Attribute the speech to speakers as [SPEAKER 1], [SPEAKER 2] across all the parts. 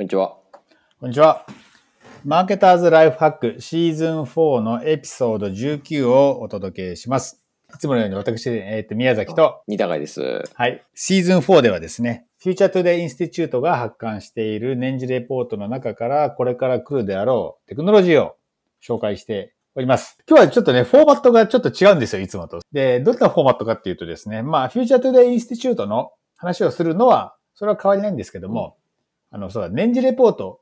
[SPEAKER 1] こんにちは。
[SPEAKER 2] こんにちは。マーケターズライフハックシーズン4のエピソード19をお届けします。いつものように私、えっ、と、宮崎と、
[SPEAKER 1] 二高です。
[SPEAKER 2] はい、シーズン4ではですね、 Future Today Institute が発刊している年次レポートの中から、これから来るであろうテクノロジーを紹介しております。今日はちょっとね、フォーマットがちょっと違うんですよ、いつもと。で、どんなフォーマットかっていうとですね、まあ、 Future Today Institute の話をするのは、それは変わりないんですけども、あの、そうだ、年次レポート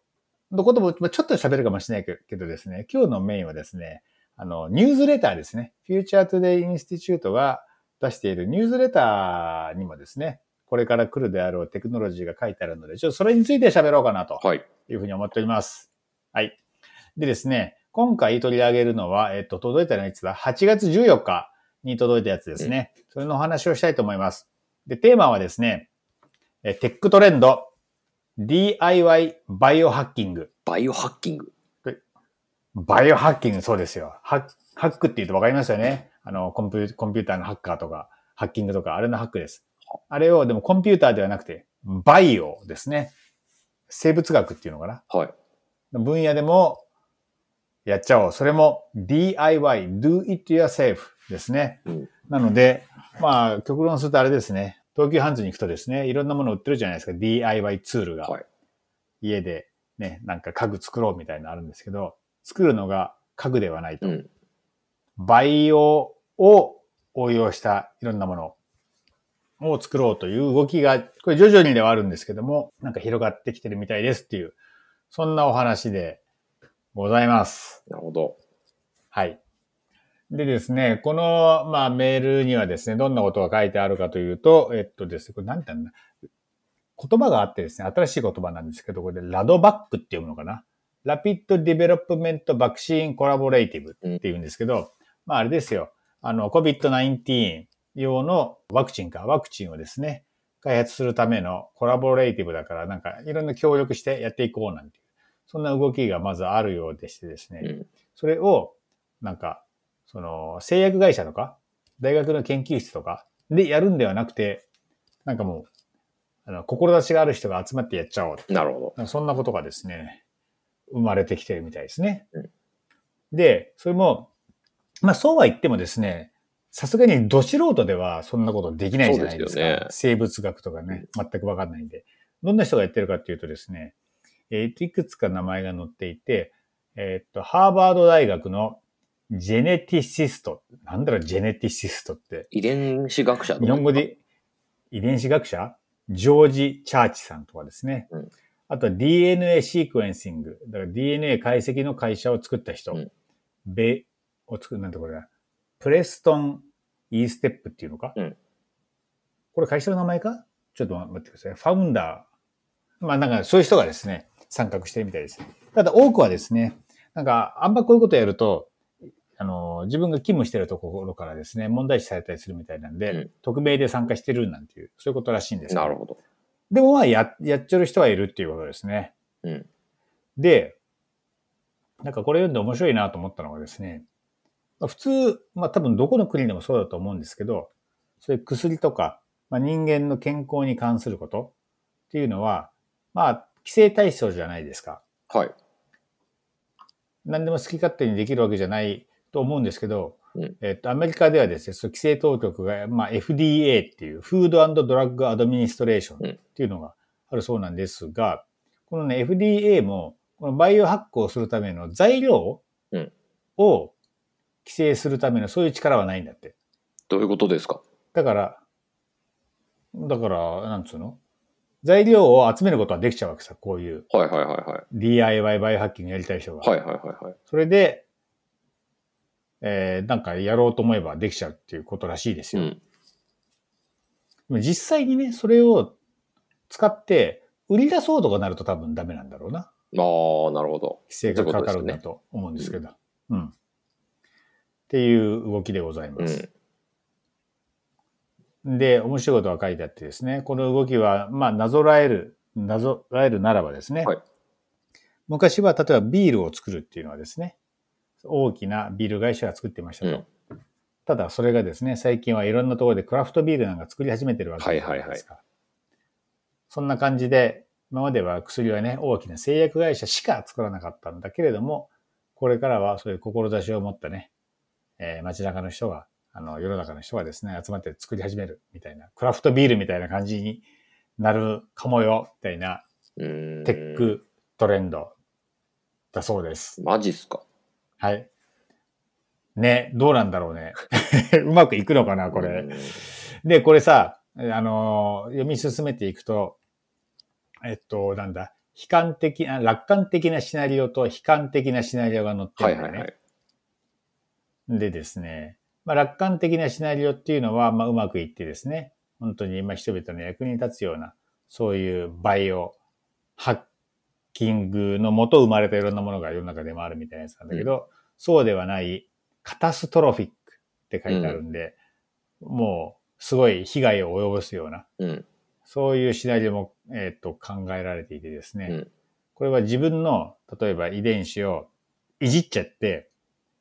[SPEAKER 2] のこともまあちょっと喋るかもしれないけどですね、今日のメインはですね、あの、ニュースレターですね。 Future Today Institute が出しているニュースレターにもですね、これから来るであろうテクノロジーが書いてあるので、ちょっとそれについて喋ろうかなと
[SPEAKER 1] はい。
[SPEAKER 2] いうふうに思っております。はい。でですね、今回取り上げるのは、えっと、届いたのはいつだ ?8 月14日に届いたやつですね。それのお話をしたいと思います。で、テーマはですね、えテックトレンド、DIY バイオハッキング。
[SPEAKER 1] バイオハッキング。
[SPEAKER 2] バイオハッキング、そうですよ。ハッハックって言うとわかりますよね。あの、コンピュコンピューターのハッカーとか、ハッキングとか、あれのハックです。あれを、でもコンピューターではなくて、バイオですね。生物学っていうのかな。
[SPEAKER 1] はい。
[SPEAKER 2] 分野でもやっちゃおう。それも DIY, do it yourself ですね。
[SPEAKER 1] うん
[SPEAKER 2] なので、まあ、極論するとあれですね。東急ハンズに行くとですね、いろんなもの売ってるじゃないですか。DIY ツールが。
[SPEAKER 1] はい
[SPEAKER 2] 家でね、なんか家具作ろうみたいなのあるんですけど、作るのが家具ではないと。
[SPEAKER 1] うん。
[SPEAKER 2] バイオを応用したいろんなものを作ろうという動きが、これ徐々にではあるんですけども、なんか広がってきてるみたいですっていう、そんなお話でございます。
[SPEAKER 1] なるほど。
[SPEAKER 2] はい。でですね、この、まあ、メールにはですね、どんなことが書いてあるかというと、えっとですね、これ何て言うんだ？言葉があってですね、新しい言葉なんですけど、これで RaDVaC って読むのかな？ Rapid Development Vaccine Collaborative って言うんですけど、まああれですよ。あの、COVID-19 用のワクチンか、ワクチンをですね、開発するための collaborative だから、なんかいろんな協力してやっていこうなんていう、そんな動きがまずあるようでしてですね、
[SPEAKER 1] うん。
[SPEAKER 2] それを、なんか、その、製薬会社とか、大学の研究室とかでやるんではなくて、なんかもう、あの、志がある人が集まってやっちゃおう。
[SPEAKER 1] なるほ
[SPEAKER 2] なんかそんなことがですね、生まれてきてるみたいですね。
[SPEAKER 1] うん
[SPEAKER 2] で、それも、まあそうは言ってもですね、さすがにど素人ではそんなことできないじゃないですか。
[SPEAKER 1] すよね
[SPEAKER 2] 生物学とかね、全くわかんないんで。どんな人がやってるかっていうとですね、えーといくつか名前が載っていて、えーっと、ハーバード大学のジェネティシスト。なんだろう、ジェネティシストって。
[SPEAKER 1] ど。遺伝子学者
[SPEAKER 2] 日本語で遺伝子学者？ジョージ・チャーチさんとかですね。
[SPEAKER 1] うん
[SPEAKER 2] あとは DNA シークエンシング。だから DNA 解析の会社を作った人。
[SPEAKER 1] うん
[SPEAKER 2] ベ、を作る、なんてこれだ。プレストン・イーステップっていうのか、
[SPEAKER 1] うん
[SPEAKER 2] これ会社の名前か？ちょっと待ってください。ファウンダー。まあなんかそういう人がですね、参画してるみたいです。ただ多くはですね、なんかあんまこういうことやると、あの、自分が勤務してるところからですね、問題視されたりするみたいなんで、
[SPEAKER 1] うん
[SPEAKER 2] 匿名で参加してるなんていう、そういうことらしいんです、
[SPEAKER 1] なるほど。
[SPEAKER 2] でもまあや、やっちゃる人はいるっていうことですね。
[SPEAKER 1] うん。
[SPEAKER 2] で、なんかこれ読んで面白いなと思ったのがですね、まあ普通、まあ多分どこの国でもそうだと思うんですけど、そういう薬とか、まあ、人間の健康に関することっていうのは、まあ、規制対象じゃないですか。
[SPEAKER 1] はい。
[SPEAKER 2] 何でも好き勝手にできるわけじゃないと思うんですけど、
[SPEAKER 1] うん
[SPEAKER 2] えっと、アメリカではですね、そう規制当局が、まあ、FDA っていう、フードドラッグアドミニストレーションっていうのがあるそうなんですが、このね、FDA も、このバイオハックをするための材料
[SPEAKER 1] うん
[SPEAKER 2] を規制するためのそういう力はないんだって。
[SPEAKER 1] どういうことですか？
[SPEAKER 2] だから、だから、なんつうの？材料を集めることはできちゃうわけさ、こういう
[SPEAKER 1] はいはいはいはい。
[SPEAKER 2] DIY バイオハッキングやりたい人が。
[SPEAKER 1] はいはいはいはい。
[SPEAKER 2] それで、えー、なんかやろうと思えばできちゃうっていうことらしいですよ。
[SPEAKER 1] うん。
[SPEAKER 2] 実際にね、それを使って売り出そうとかなると多分ダメなんだろうな。
[SPEAKER 1] ああ、なるほど。
[SPEAKER 2] 規制がかかるんだと思うんですけど。うん。っていう動きでございます。で、面白いことが書いてあってですね、この動きは、まあ、なぞらえる、なぞらえるならばですね、
[SPEAKER 1] はい
[SPEAKER 2] 昔は例えばビールを作るっていうのはですね、大きなビール会社が作ってましたと。ただそれがですね、最近はいろんなところでクラフトビールなんか作り始めてるわけじゃないですか。そんな感じで、今までは薬はね、大きな製薬会社しか作らなかったんだけれども、これからはそういう志を持ったね、えー街中の人が、あの、世の中の人がですね、集まって作り始めるみたいな、クラフトビールみたいな感じになるかもよ、みたいな。テックトレンドだそうです。
[SPEAKER 1] マジっすか
[SPEAKER 2] はい。ね、どうなんだろうね。うまくいくのかな、これ。
[SPEAKER 1] うん
[SPEAKER 2] で、これさ、あのー読み進めていくと、えっと、なんだ、悲観的、あ楽観的なシナリオと悲観的なシナリオが載ってるんだよね。
[SPEAKER 1] はいはいはい。
[SPEAKER 2] でですね、まあ、楽観的なシナリオっていうのは、まあ、うまくいってですね、本当にまあ人々の役に立つような、そういうバイオ、ハッキングのもと生まれたいろんなものが世の中でもあるみたいなやつなんだけど、そうではない、カタストロフィックって書いてあるんで、もう、すごい被害を及ぼすような、
[SPEAKER 1] うん。
[SPEAKER 2] そういうシナリオも、えっと考えられていてですね、
[SPEAKER 1] うん
[SPEAKER 2] これは自分の、例えば遺伝子をいじっちゃって、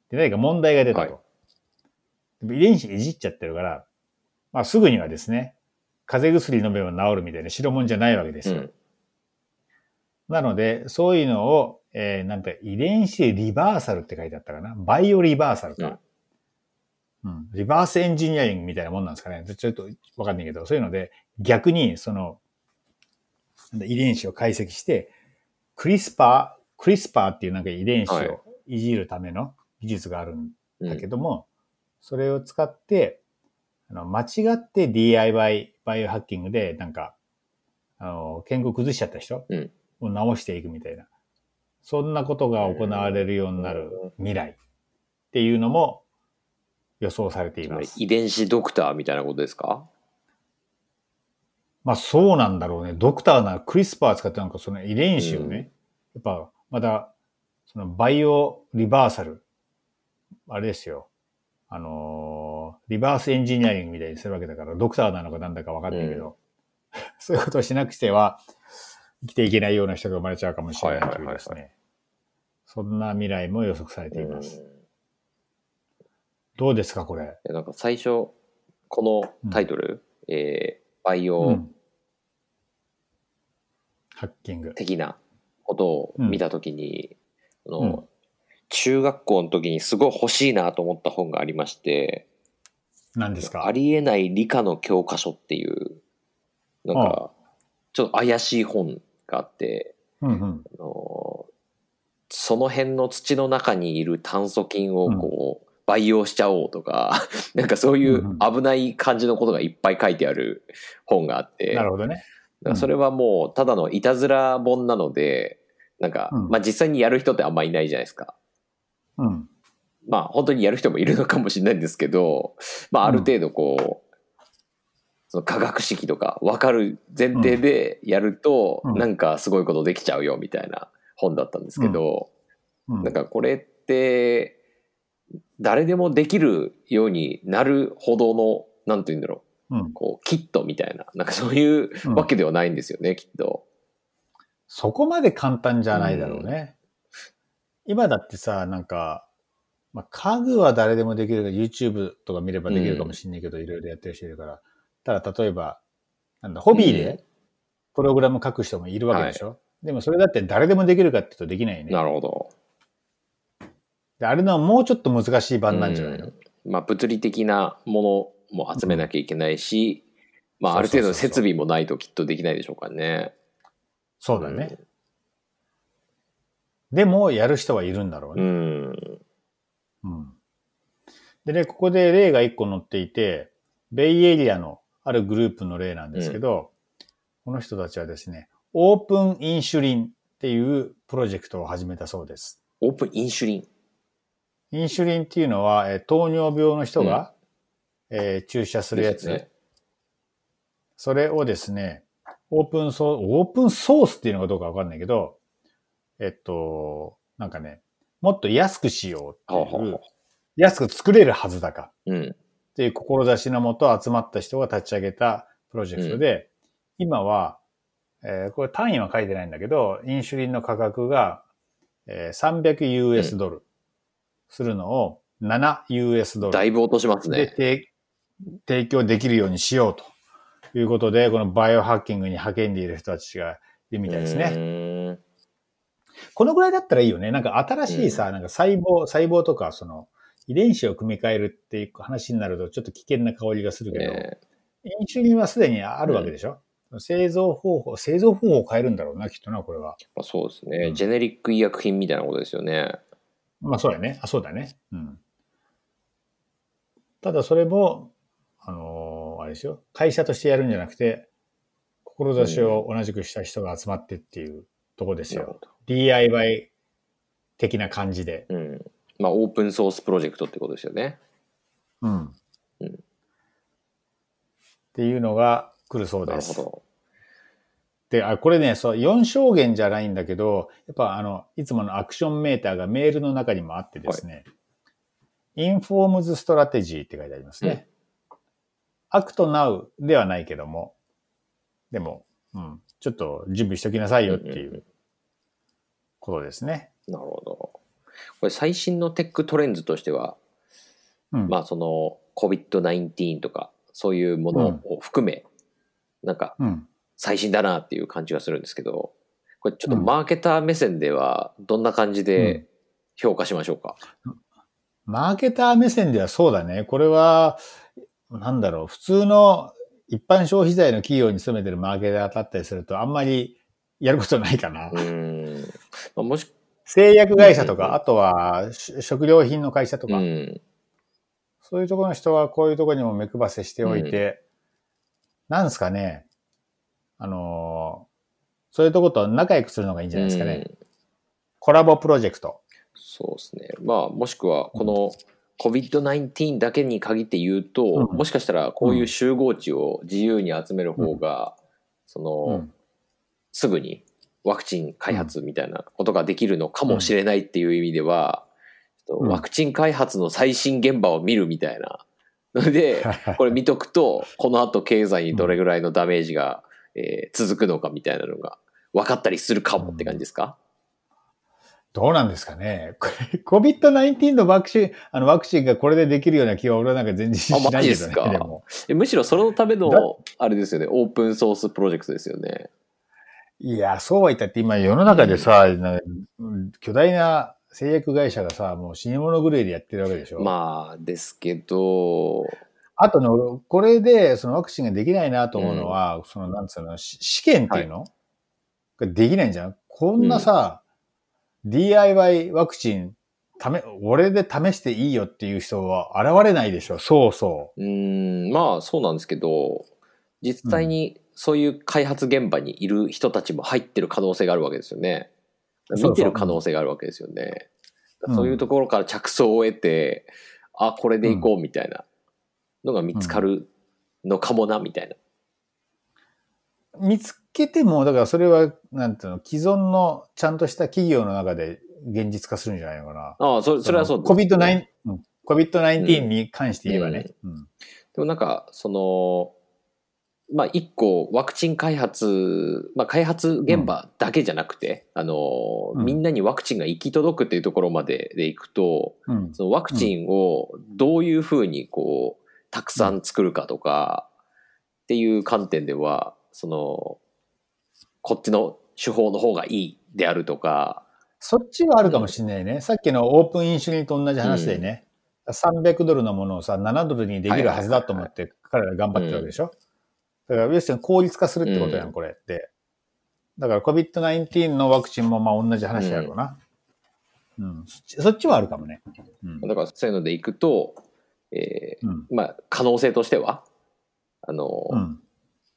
[SPEAKER 2] で何か問題が出たと。
[SPEAKER 1] はい
[SPEAKER 2] でも遺伝子いじっちゃってるから、まあすぐにはですね、風邪薬飲めば治るみたいな代物じゃないわけですよ。
[SPEAKER 1] うん。
[SPEAKER 2] なので、そういうのを、えーなんて遺伝子リバーサルって書いてあったかな。バイオリバーサルか。うん。リバースエンジニアリングみたいなもんなんですかね。ちょっとわかんないけど、そういうので、逆に、その、遺伝子を解析して、クリスパー、クリスパーっていうなんか遺伝子
[SPEAKER 1] はい
[SPEAKER 2] をいじるための技術があるん
[SPEAKER 1] うん
[SPEAKER 2] だけども、それを使って、あの間違って DIY バイオハッキングで、なんか、あの、健康崩しちゃった人
[SPEAKER 1] うん
[SPEAKER 2] を治していくみたいな。そんなことが行われるようになる未来っていうのも予想されてい
[SPEAKER 1] つま
[SPEAKER 2] す。
[SPEAKER 1] 遺伝子ドクターみたいなことですか？
[SPEAKER 2] まあそうなんだろうね。ドクターならクリスパー使ってなんかその遺伝子をね、やっぱまたそのバイオリバーサル、あれですよ。あのーリバースエンジニアリングみたいにするわけだから、ドクターなのかなんだかわかんないけど、そういうことをしなくしては生きていけないような人が生まれちゃうかもしれないというですね。そんな未来も予測されています。
[SPEAKER 1] うん
[SPEAKER 2] どうですか、これ？
[SPEAKER 1] でなんか最初、このタイトル、えーバイ
[SPEAKER 2] う
[SPEAKER 1] オ
[SPEAKER 2] ん。ハッキング。
[SPEAKER 1] 的なことを見たときに、あの
[SPEAKER 2] うん
[SPEAKER 1] 中学校の時にすごい欲しいなと思った本がありまして、
[SPEAKER 2] 何ですか？
[SPEAKER 1] ありえない理科の教科書っていう、なんか、ちょっと怪しい本があって、
[SPEAKER 2] うんうん。
[SPEAKER 1] あのその辺の土の中にいる炭疽菌をこう、培養しちゃおうとか、なんかそういう
[SPEAKER 2] うん
[SPEAKER 1] 危ない感じのことがいっぱい書いてある本があって、
[SPEAKER 2] なるほどね。
[SPEAKER 1] それはもうただのいたずら本なので、なんか、
[SPEAKER 2] うん
[SPEAKER 1] まあ実際にやる人ってあんまいないじゃないですか。
[SPEAKER 2] うん。
[SPEAKER 1] まあ本当にやる人もいるのかもしれないんですけど、まあある程度こう、その科学式とか分かる前提でやると、
[SPEAKER 2] うん。
[SPEAKER 1] なんかすごいことできちゃうよみたいな本だったんですけど、
[SPEAKER 2] うん。
[SPEAKER 1] なんかこれって誰でもできるようになるほどのなんて言うんだろ
[SPEAKER 2] う。ん。
[SPEAKER 1] うこうキットみたいななんかそういう
[SPEAKER 2] うん
[SPEAKER 1] わけではないんですよね、きっと。
[SPEAKER 2] そこまで簡単じゃないだろうね。今だってさ、なんか、まあ、家具は誰でもできるから YouTube とか見ればできるかもしんないけど、いろいろやってる人いるから。ただ、例えば、なんだ、ホビー
[SPEAKER 1] うん
[SPEAKER 2] でプログラム書く人もいるわけでしょ、でもそれだって誰でもできるかって言うとできないよね。
[SPEAKER 1] なるほど。
[SPEAKER 2] であれのはもうちょっと難しい版なんじゃないの、
[SPEAKER 1] うんまあ物理的なものも集めなきゃいけないし、まあある程度の設備もないときっとできないでしょうからね。
[SPEAKER 2] そうだね。でも、やる人はいるんだろう
[SPEAKER 1] う
[SPEAKER 2] ね。
[SPEAKER 1] ん。
[SPEAKER 2] うん。でね、ここで例が一個載っていて、ベイエリアのあるグループの例なんですけど、この人たちはですね、オープンインシュリンっていうプロジェクトを始めたそうです。
[SPEAKER 1] オープンインシュリン。
[SPEAKER 2] インシュリンっていうのは、えー糖尿病の人が、えー注射するやつ、
[SPEAKER 1] ね
[SPEAKER 2] それをですね、オープンソース、オープンソースっていうのかどうかわかんないけど、えっと、なんかね、もっと安くしようっていう
[SPEAKER 1] はあは
[SPEAKER 2] 安く作れるはずだか。
[SPEAKER 1] うん。
[SPEAKER 2] っていう志のもと集まった人が立ち上げたプロジェクトで、今は、えーこれ単位は書いてないんだけど、インシュリンの価格が、えー 300US ドルするのを 7US ドル
[SPEAKER 1] だいぶ落とします
[SPEAKER 2] で
[SPEAKER 1] ね。
[SPEAKER 2] 提提供できるようにしようということで、このバイオハッキングに励んでいる人たちがいうみたいですね。
[SPEAKER 1] ね。
[SPEAKER 2] このぐらいだったらいいよね。なんか新しいさ、なんか細胞、細胞とか、その、遺伝子を組み換えるっていう話になると、ちょっと危険な香りがするけど、
[SPEAKER 1] ね
[SPEAKER 2] インシュリンはすでにあるわけでしょ、製造方法、製造方法を変えるんだろうな、きっとな、これは。
[SPEAKER 1] まあ、そうですね、
[SPEAKER 2] うん
[SPEAKER 1] ジェネリック医薬品みたいなことですよね。
[SPEAKER 2] まあそうだね。あ、そうだね。うん。ただそれも、あのーあれですよ。会社としてやるんじゃなくて、志を同じくした人が集まってっていうとこですよ。DIY 的な感じで。
[SPEAKER 1] うん。まあ、オープンソースプロジェクトってことですよね。
[SPEAKER 2] うん。
[SPEAKER 1] うん
[SPEAKER 2] っていうのが来るそうです。
[SPEAKER 1] なるほど。
[SPEAKER 2] で、あ、これね、そう、4証言じゃないんだけど、やっぱあの、いつものアクションメーターがメールの中にもあってですね、informs strategy って書いてありますね。 act now ではないけども、でも、うん、ちょっと準備しときなさいよってい
[SPEAKER 1] んん
[SPEAKER 2] うことですね。
[SPEAKER 1] なるほど。これ最新の tech trends としては、
[SPEAKER 2] うん。
[SPEAKER 1] まあその COVID-19 とかそういうものを含め、なんか
[SPEAKER 2] うん。
[SPEAKER 1] 最新だなっていう感じがするんですけど、これちょっとマーケター目線ではどんな感じで評価しましょうか？
[SPEAKER 2] マーケター目線ではそうだね。これは、なんだろう、普通の一般消費財の企業に勤めてるマーケターだったりすると、あんまりやることないかな。
[SPEAKER 1] うーん。まあ、もし、
[SPEAKER 2] 製薬会社と
[SPEAKER 1] うんうん。うん
[SPEAKER 2] か、あとはし食料品の会社とか、
[SPEAKER 1] うん。
[SPEAKER 2] そういうところの人はこういうところにも目配せしておいて、なんですかね、あのーそういうところと仲良くするのがいいんじゃないですかね。
[SPEAKER 1] うん。
[SPEAKER 2] コラボプロジェクト。
[SPEAKER 1] そうですね。まあ、もしくは、この COVID-19 だけに限って言うと、
[SPEAKER 2] うん。
[SPEAKER 1] もしかしたらこういう集合値を自由に集める方が、その、
[SPEAKER 2] うん。
[SPEAKER 1] すぐにワクチン開発みたいなことができるのかもしれないっていう意味では、
[SPEAKER 2] うん
[SPEAKER 1] ワクチン開発の最新現場を見るみたいなので、これ見とくと、この後経済にどれぐらいのダメージが、えー続くのかみたいなのが分かったりするかもって感じですか、
[SPEAKER 2] どうなんですかね。これ COVID-19 のワクチン、あのワクチンがこれでできるような気は俺はなんか全然しないけどね。
[SPEAKER 1] ジっすか？
[SPEAKER 2] で
[SPEAKER 1] むしろそのため
[SPEAKER 2] だ
[SPEAKER 1] の、あれですよね、オープンソースプロジェクトですよね。
[SPEAKER 2] いや、そうは言ったって今世の中でさ、巨大な製薬会社がさ、もう死に物狂いでやってるわけでしょ。
[SPEAKER 1] まあ、ですけど、
[SPEAKER 2] あとの、これで、そのワクチンができないなと思うのは、その、なんつうの、し試験っていうの、ができないんじゃん？こんなさ、DIY ワクチン、ため、俺で試していいよっていう人は現れないでしょ？そうそう
[SPEAKER 1] ーん、まあそうなんですけど、実際にそういう開発現場にいる人たちも入ってる可能性があるわけですよね。見てる可能性があるわけですよね。
[SPEAKER 2] うん
[SPEAKER 1] そういうところから着想を得て、あ、これでいこうみたいなのが見つかるのかもな、みたいな。
[SPEAKER 2] う。見つけても、だからそれは、なんていうの、既存のちゃんとした企業の中で現実化するんじゃないのかな。
[SPEAKER 1] ああ、それそれはそうです、
[SPEAKER 2] COVID-19、うん、COVID-19 に関して言えばね。うん
[SPEAKER 1] でもなんか、その、まあ一個ワクチン開発、まあ開発現場だけじゃなくて、あの、
[SPEAKER 2] うん。
[SPEAKER 1] みんなにワクチンが行き届くっていうところまででいくと、
[SPEAKER 2] うん。
[SPEAKER 1] そのワクチンをどういうふうにこう、たくさん作るかとかっていう観点では、その、こっちの手法の方がいいであるとか、
[SPEAKER 2] そっちはあるかもしれないね。さっきのオープンインシュリンと同じ話でね、300ドルのものをさ、7ドルにできるはずだと思って彼ら頑張ってるわけでしょ。だから、要するに効率化するってことやん、
[SPEAKER 1] うん
[SPEAKER 2] これって。だから COVID-19 のワクチンもまあ同じ話やろうな。うん。そっちそっちはあるかもね。うん。
[SPEAKER 1] だからそういうのでいくと、えー
[SPEAKER 2] うん。
[SPEAKER 1] まあ可能性としては、あの、
[SPEAKER 2] うん。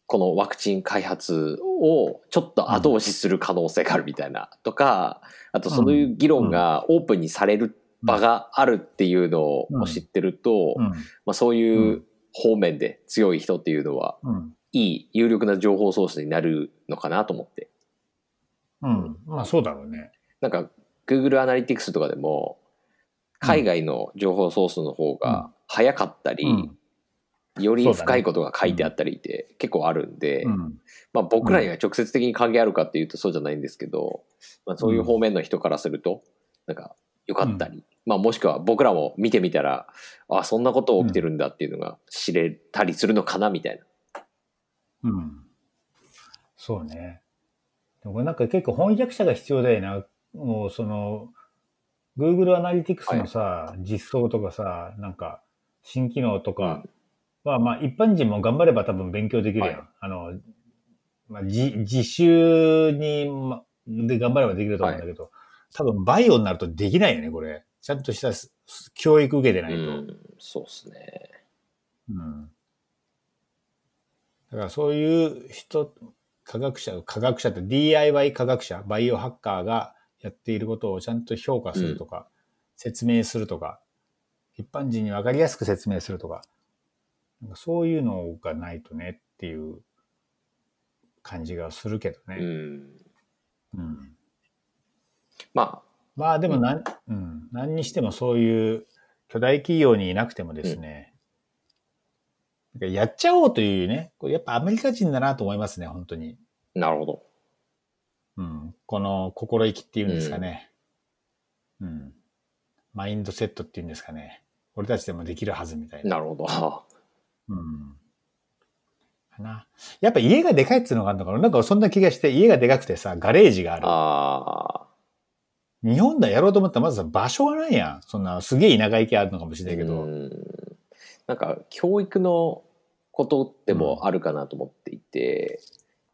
[SPEAKER 1] このワクチン開発をちょっと後押しする可能性があるみたいなとか、あとそういう議論がオープンにされる場があるっていうのを知ってると、
[SPEAKER 2] うん。
[SPEAKER 1] まあ、そういう方面で強い人っていうのは
[SPEAKER 2] うん。
[SPEAKER 1] いい有力な情報ソースになるのかなと思って。
[SPEAKER 2] うん。まあそうだろうね。
[SPEAKER 1] なんか Google アナリティクスとかでも海外の情報ソースの方が早かったり、
[SPEAKER 2] うん
[SPEAKER 1] より深いことが書いてあったりって結構あるんで、
[SPEAKER 2] うん。
[SPEAKER 1] まあ、僕らには直接的に関係あるかっていうとそうじゃないんですけど、まあ、そういう方面の人からするとなんか良かったり、まあ、もしくは僕らも見てみたらあそんなこと起きてるんだっていうのが知れたりするのかなみたいな。
[SPEAKER 2] うん。そうね。でもなんか結構翻訳者が必要だよな。もうその、Google アナリティクスのさ、実装とかさ、なんか、新機能とかは、まあ一般人も頑張れば多分勉強できるやん。
[SPEAKER 1] はい
[SPEAKER 2] あの、まあ、自自習に、ま、で頑張ればできると思うんだけど、多分バイオになるとできないよね、これ。ちゃんとしたす教育受けてないと。
[SPEAKER 1] うん、そうですね。
[SPEAKER 2] うん。だからそういう人、科学者、科学者って DIY 科学者、バイオハッカーがやっていることをちゃんと評価するとか、説明するとか、一般人にわかりやすく説明するとか、なんかそういうのがないとねっていう感じがするけどね。
[SPEAKER 1] うん。
[SPEAKER 2] うん。
[SPEAKER 1] ま
[SPEAKER 2] まあでもなん、うん、何にしてもそういう巨大企業にいなくてもですね、やっちゃおうというね、これやっぱアメリカ人だなと思いますね、本当に。
[SPEAKER 1] あ、なるほど。
[SPEAKER 2] うん。この心意気っていうんですかね。うん。マインドセットっていうんですかね。俺たちでもできるはずみたいな。
[SPEAKER 1] なるほど。
[SPEAKER 2] うん。かな。やっぱ家がでかいっていうのがあるのかななんかそんな気がして、家がでかくてさ、ガレージがある。
[SPEAKER 1] ああ。
[SPEAKER 2] 日本でやろうと思ったらまずさ、場所がないやん。そんな、すげえ田舎行きあるのかもしれないけど。
[SPEAKER 1] うんなんか教育のことでもあるかなと思っていて、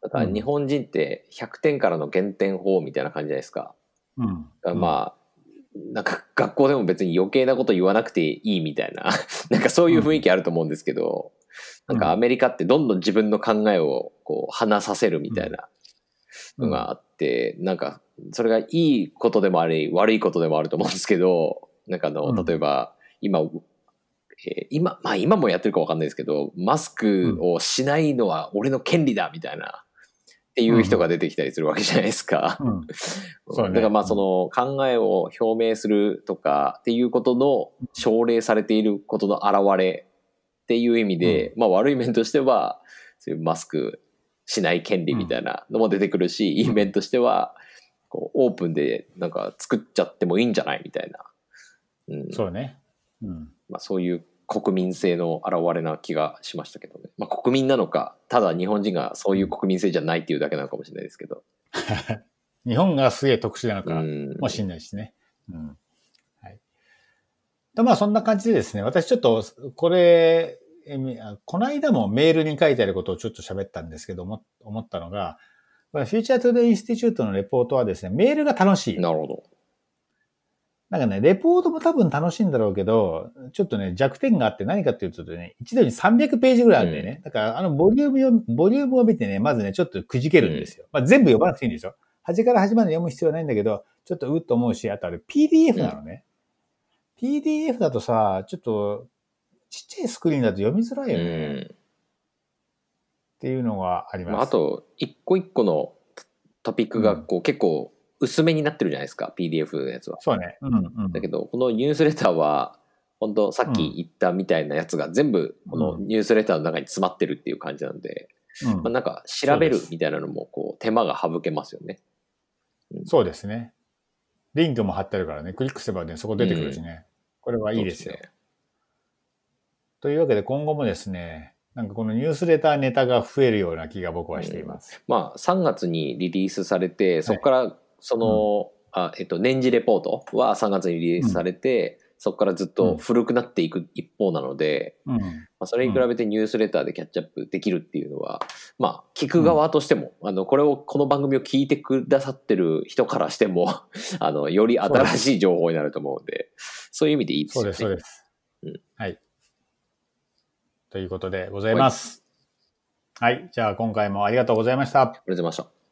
[SPEAKER 1] だから日本人って100点からの減点法みたいな感じじゃないですか。
[SPEAKER 2] うん。
[SPEAKER 1] まあ、なんか学校でも別に余計なこと言わなくていいみたいな、なんかそういう雰囲気あると思うんですけど、なんかアメリカってどんどん自分の考えをこう話させるみたいなのがあって、なんかそれがいいことでもあり悪いことでもあると思うんですけど、なんかあの、
[SPEAKER 2] うん。
[SPEAKER 1] 例えば今、えー今、まあ今もやってるかわかんないですけど、マスクをしないのは俺の権利だみたいな、っていう人が出てきたりするわけじゃないですか。
[SPEAKER 2] うん。そうね
[SPEAKER 1] だからまあその考えを表明するとかっていうことの奨励されていることの表れっていう意味で、まあ悪い面としてはそういうマスクしない権利みたいなのも出てくるし、いい面としてはこうオープンでなんか作っちゃってもいいんじゃないみたいな、うん
[SPEAKER 2] そうね。うん。
[SPEAKER 1] まあ、そういう国民性の表れな気がしましたけどね、まあ、国民なのかただ日本人がそういう国民性じゃないっていうだけなのかもしれないですけど。
[SPEAKER 2] 日本がすげえ特殊なのか
[SPEAKER 1] うん
[SPEAKER 2] もしれないしね。うん。はい。でまあそんな感じでですね、私ちょっとこれ、えみあこの間もメールに書いてあることをちょっと喋ったんですけども、思ったのが、 Future Today Institute のレポートはですね、メールが楽しい。
[SPEAKER 1] なるほど。
[SPEAKER 2] なんかね、レポートも多分楽しいんだろうけど、ちょっとね、弱点があって何かっていうとね、一度に300ページぐらいあるんだよね。だから、あの、ボリュームを、ボリュームを見てね、まずね、ちょっとくじけるんですよ。まあ、全部読まなくていいんですよ。端から端まで読む必要はないんだけど、ちょっとうっと思うし、あとあれ PDF なのね。PDF だとさ、ちょっと、ちっちゃいスクリーンだと読みづらいよね。っていうのがあります。
[SPEAKER 1] まあ、あと一個一個のトピックがこう結構薄めになってるじゃないですか PDF のやつは。
[SPEAKER 2] そうね。うんうん。
[SPEAKER 1] だけどこのニュースレターは本当さっき言ったみたいなやつが全部このニュースレターの中に詰まってるっていう感じなんで、
[SPEAKER 2] うん
[SPEAKER 1] まあ、なんか調べるみたいなのもこう手間が省けますよね。
[SPEAKER 2] そうですね。リンクも貼ってあるからね、クリックすればね、そこ出てくるしね。これはいいですよ。
[SPEAKER 1] そうね
[SPEAKER 2] というわけで今後もですね、なんかこのニュースレターネタが増えるような気が僕はしています。
[SPEAKER 1] まあ3月にリリースされてそこからその、あえっと、年次レポートは3月にリリースされて、そこからずっと古くなっていく一方なので、
[SPEAKER 2] うん。
[SPEAKER 1] まあ、それに比べてニュースレターでキャッチアップできるっていうのは、まあ、聞く側としても、あの、これを、この番組を聞いてくださってる人からしても、あの、より新しい情報になると思うんで、そういう意味でいいですよね。
[SPEAKER 2] そうです、そうです。
[SPEAKER 1] うん
[SPEAKER 2] はい。ということでございます。はい。じゃあ今回もありがとうございました。
[SPEAKER 1] ありがとうございました。